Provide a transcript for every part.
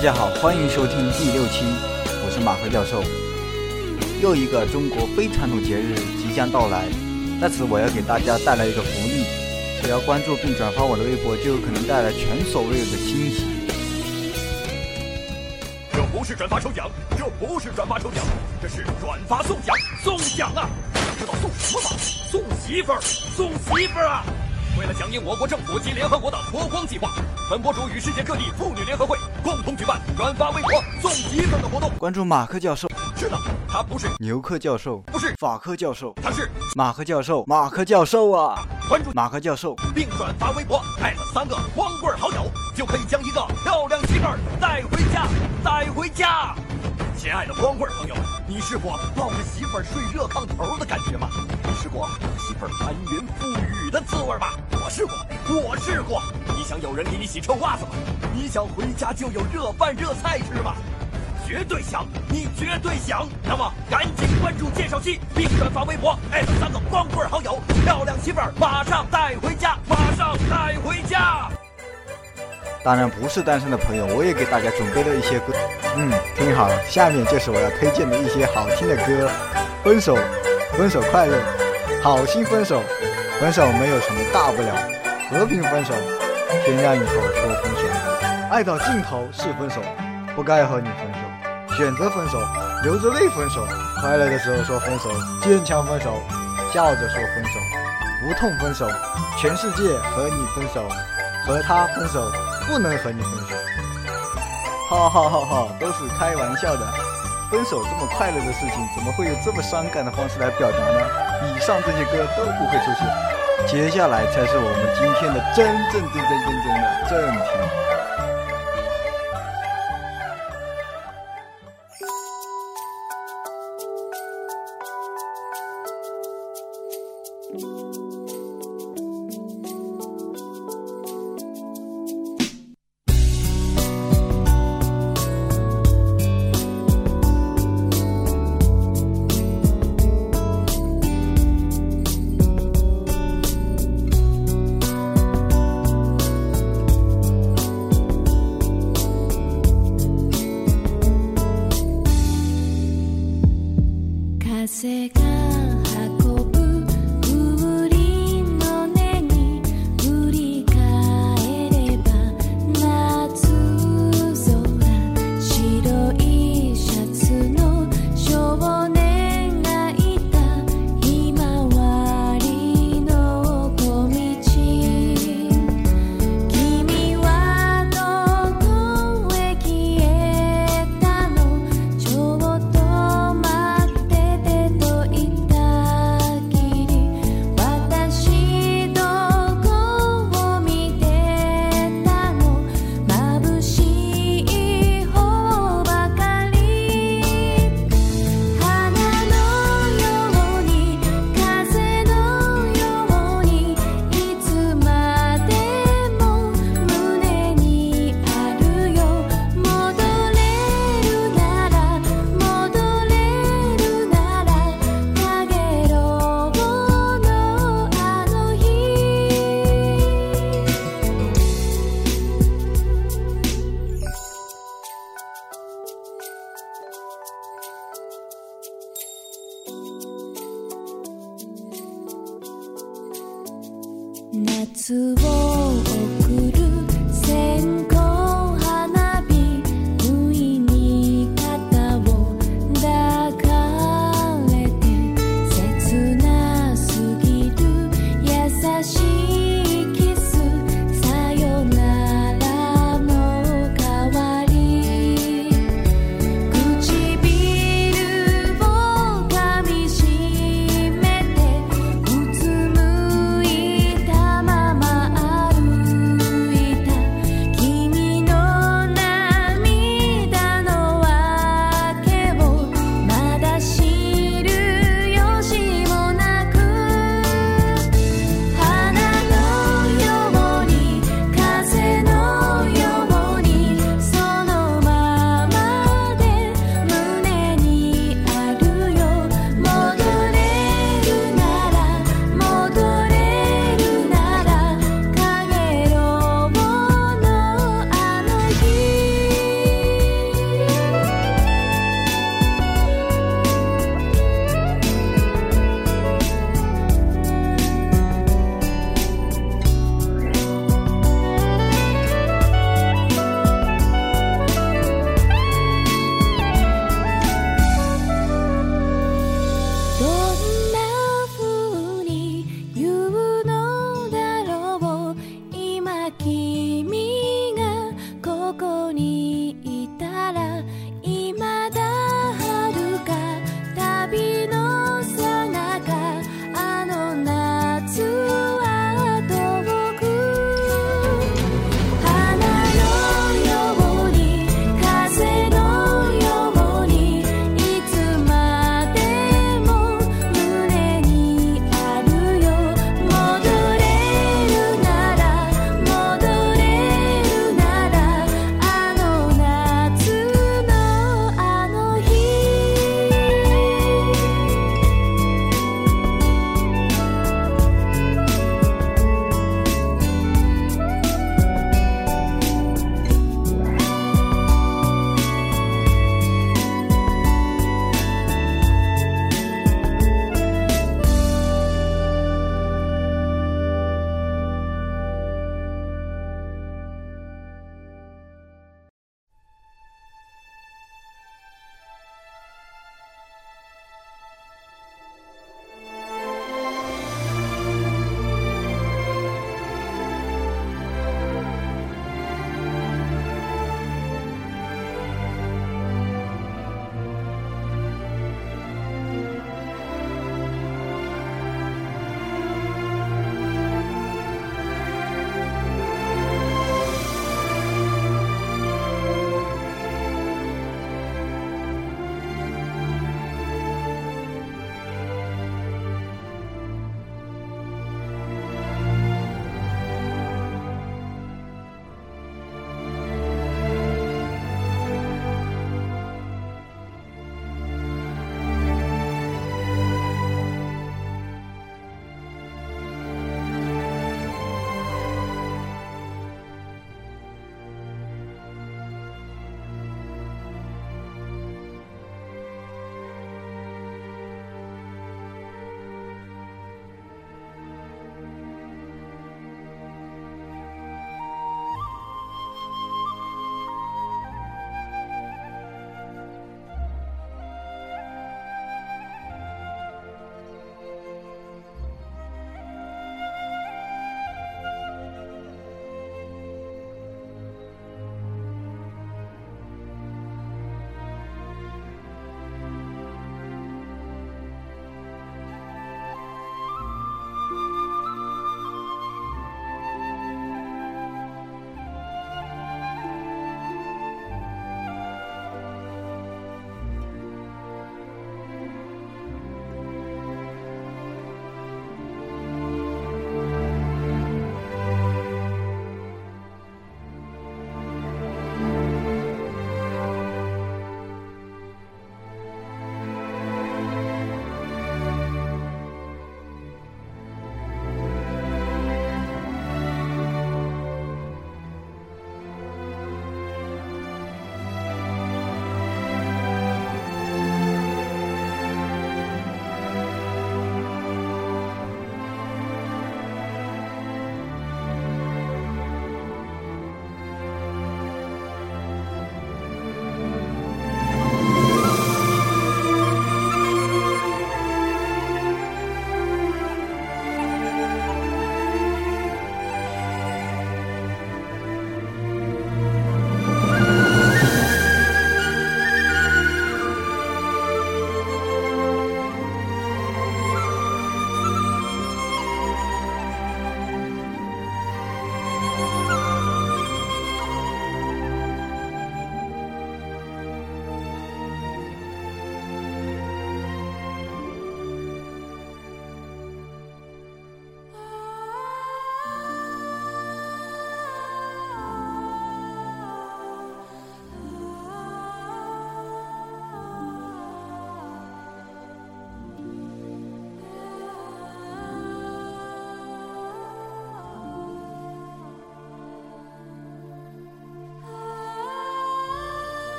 大家好，欢迎收听第六期，我是马克教授。又一个中国非传统节日即将到来，在此我要给大家带来一个福利，只要关注并转发我的微博，就有可能带来前所未有的惊喜。这不是转发抽奖，这不是转发抽奖，这是转发送奖，送奖啊！知道送什么吗？送媳妇儿，送媳妇儿啊！为了响应我国政府及联合国的“脱光计划”，本博主与世界各地妇女联合会共同举办转发微博送媳妇儿的活动。关注马克教授，是的，他不是牛克教授，不是。法克教授，他是。马克教授，马克教授啊！关注。马克教授，并转发微博，艾特三个光棍好友，就可以将一个漂亮媳妇儿带回家，带回家。亲爱的光棍朋友们，你试过抱着媳妇儿睡热炕头的感觉吗？你试过和媳妇儿翻云覆雨的滋味吗？我试过，我试过。你想有人给你洗臭袜子吗？你想回家就有热饭热菜吃吗？绝对想，你绝对想。那么赶紧关注介绍期，并转发微博，艾特三个光棍好友，漂亮媳妇儿马上带回家，马上带回家。当然不是单身的朋友，我也给大家准备了一些歌。嗯，听好了，下面就是我要推荐的一些好听的歌。分手，分手快乐，好心分手，分手没有什么大不了，和平分手，天亮以后说分手，爱到尽头是分手，不该和你分手，选择分手，流着泪分手，快乐的时候说分手，坚强分手，笑着说分手，不痛分手，全世界和你分手，和他分手。不能和你分手，哈哈哈哈，都是开玩笑的。分手这么快乐的事情，怎么会有这么伤感的方式来表达呢？以上这些歌都不会出现，接下来才是我们今天的真正真真正正的正题。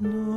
诺。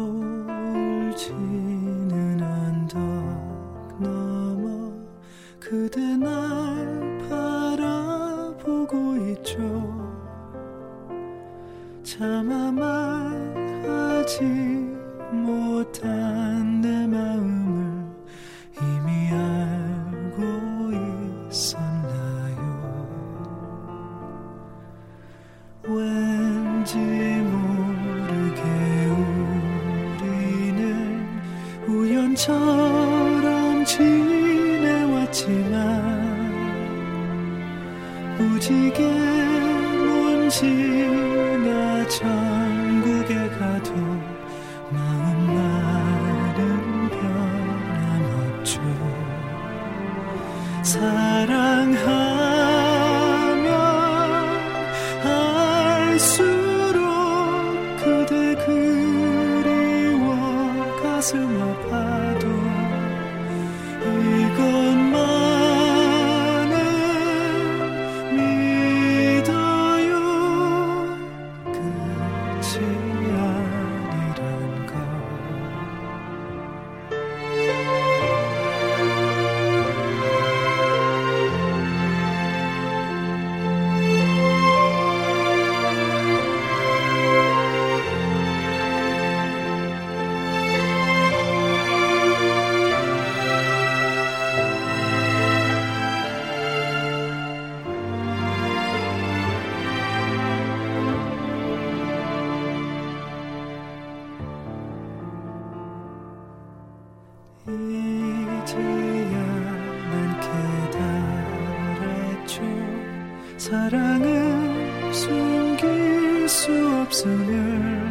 사랑은 숨길 수 없음을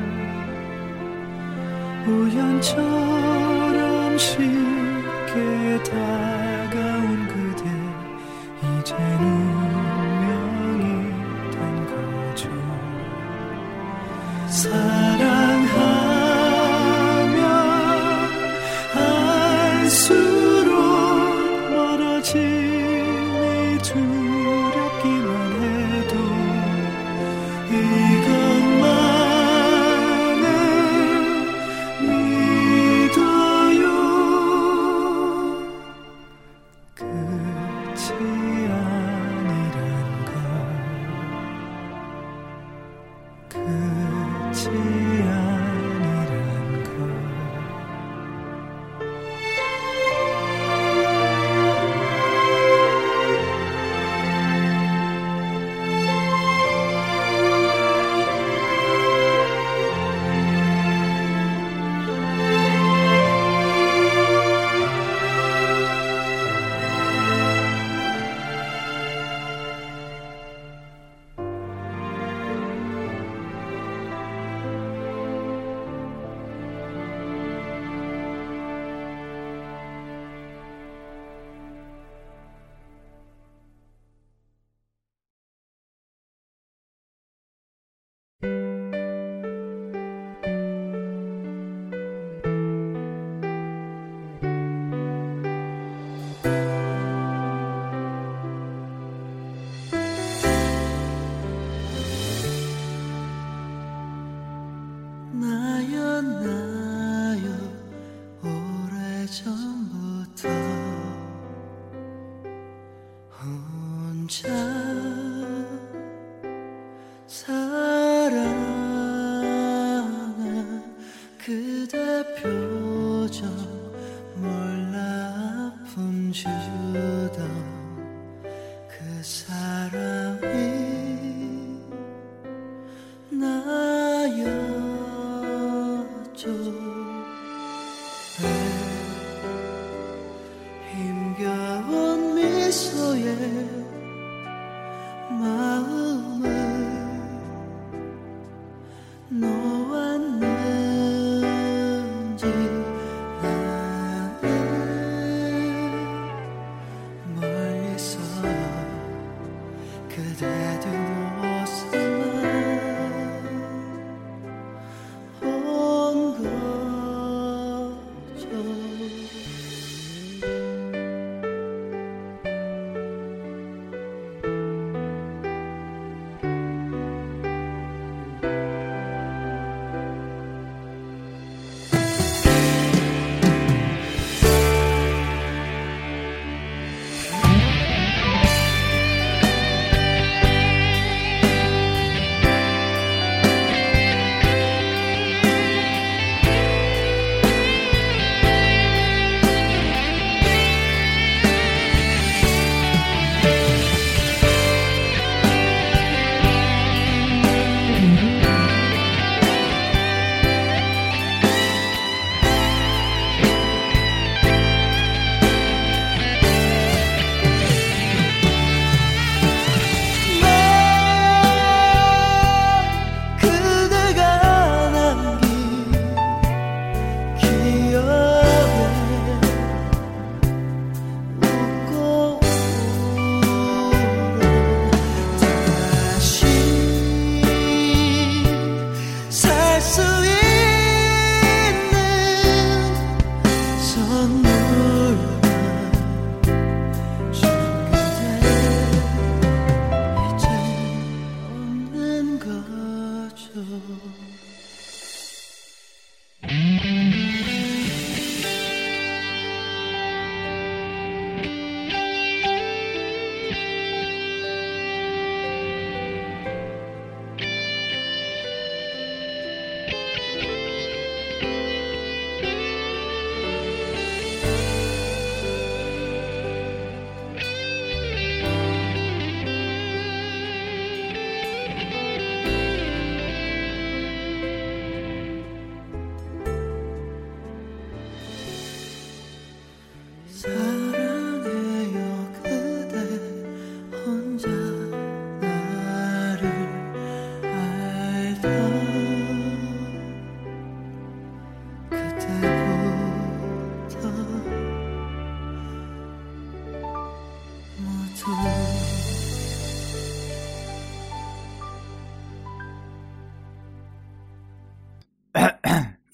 우연처럼 쉽게 다가온 그대 이제는 着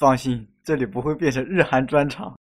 放心，这里不会变成日韩专场。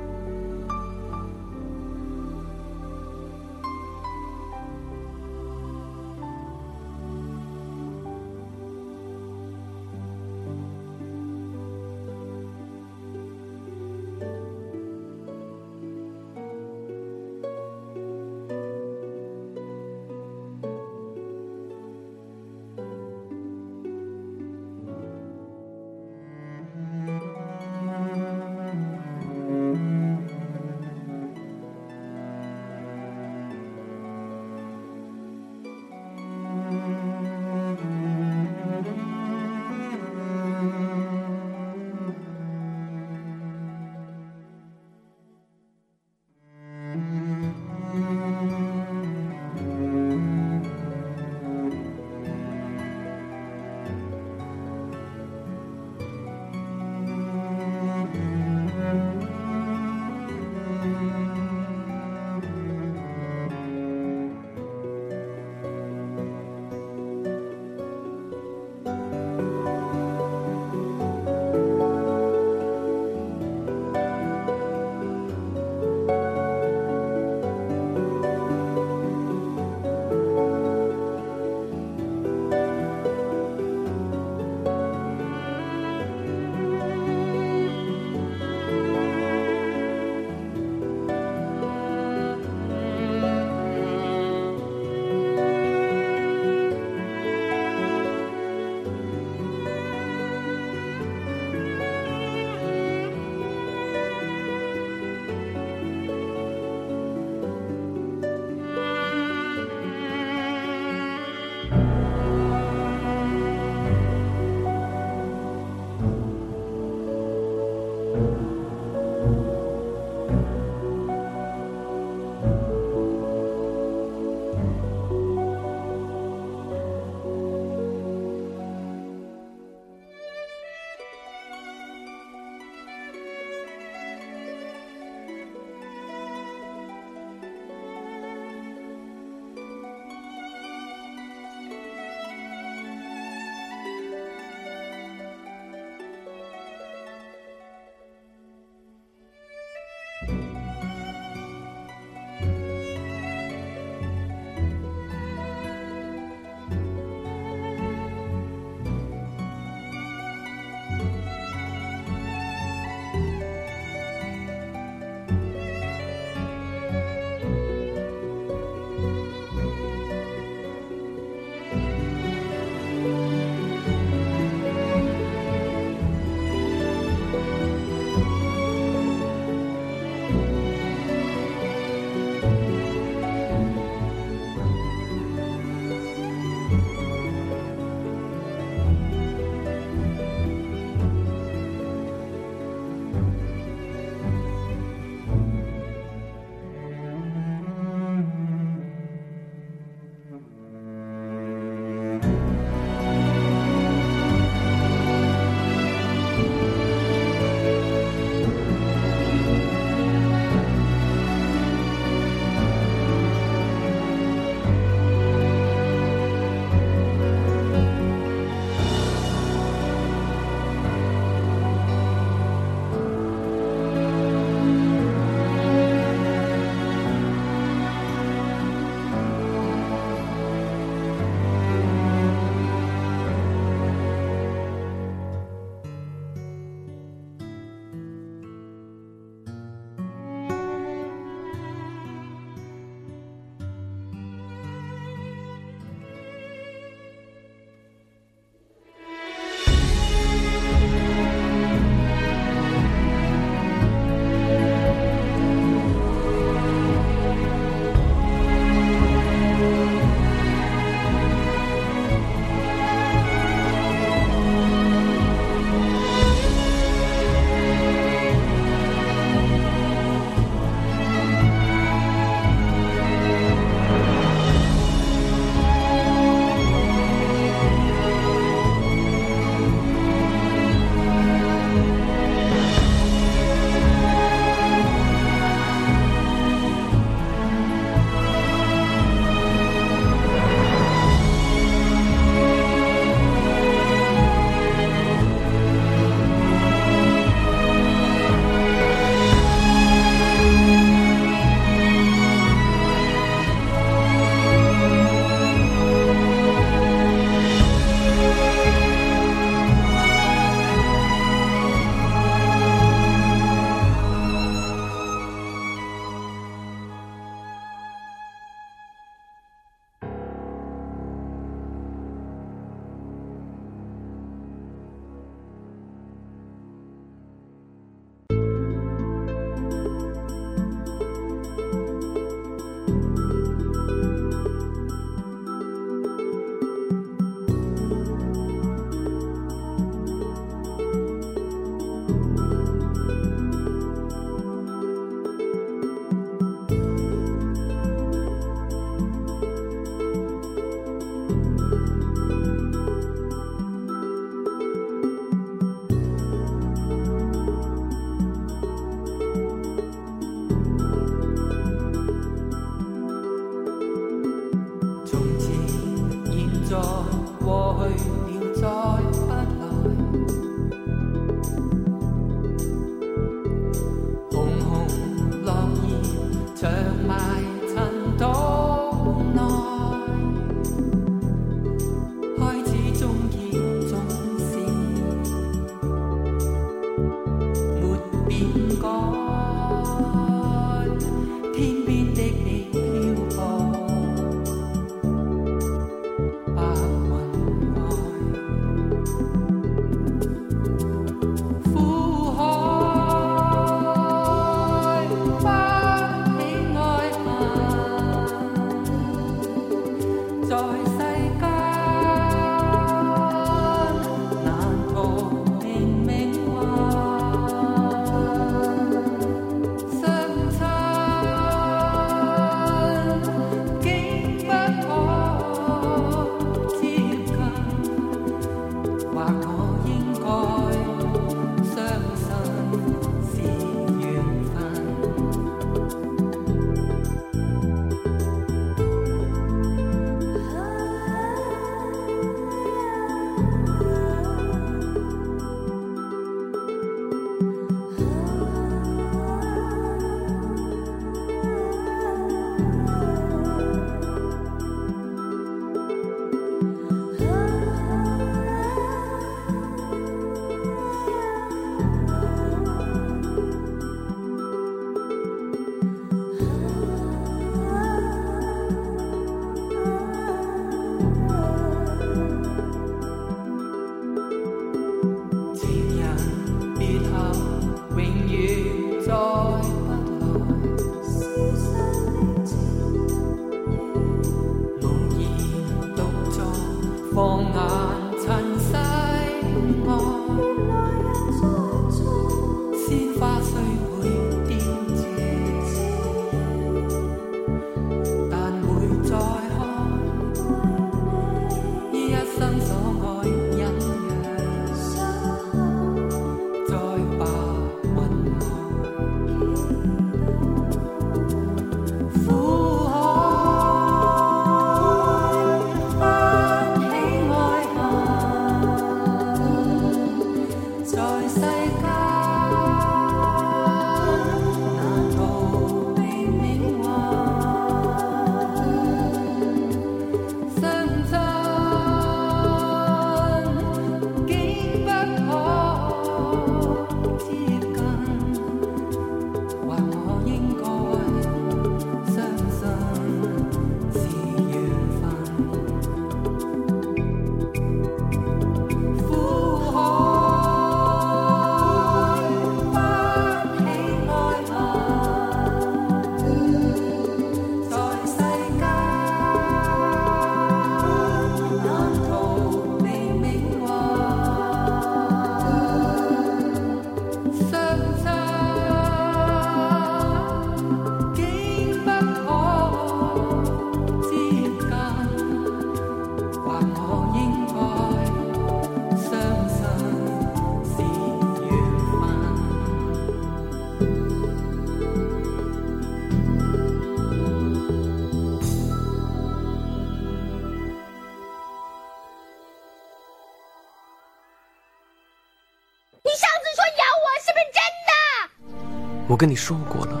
跟你说过了，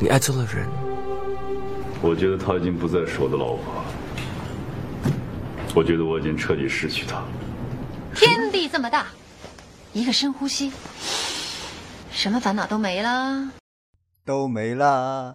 你爱错了人。我觉得她已经不再是我的老婆，我觉得我已经彻底失去她。天地这么大，一个深呼吸，什么烦恼都没了。都没啦。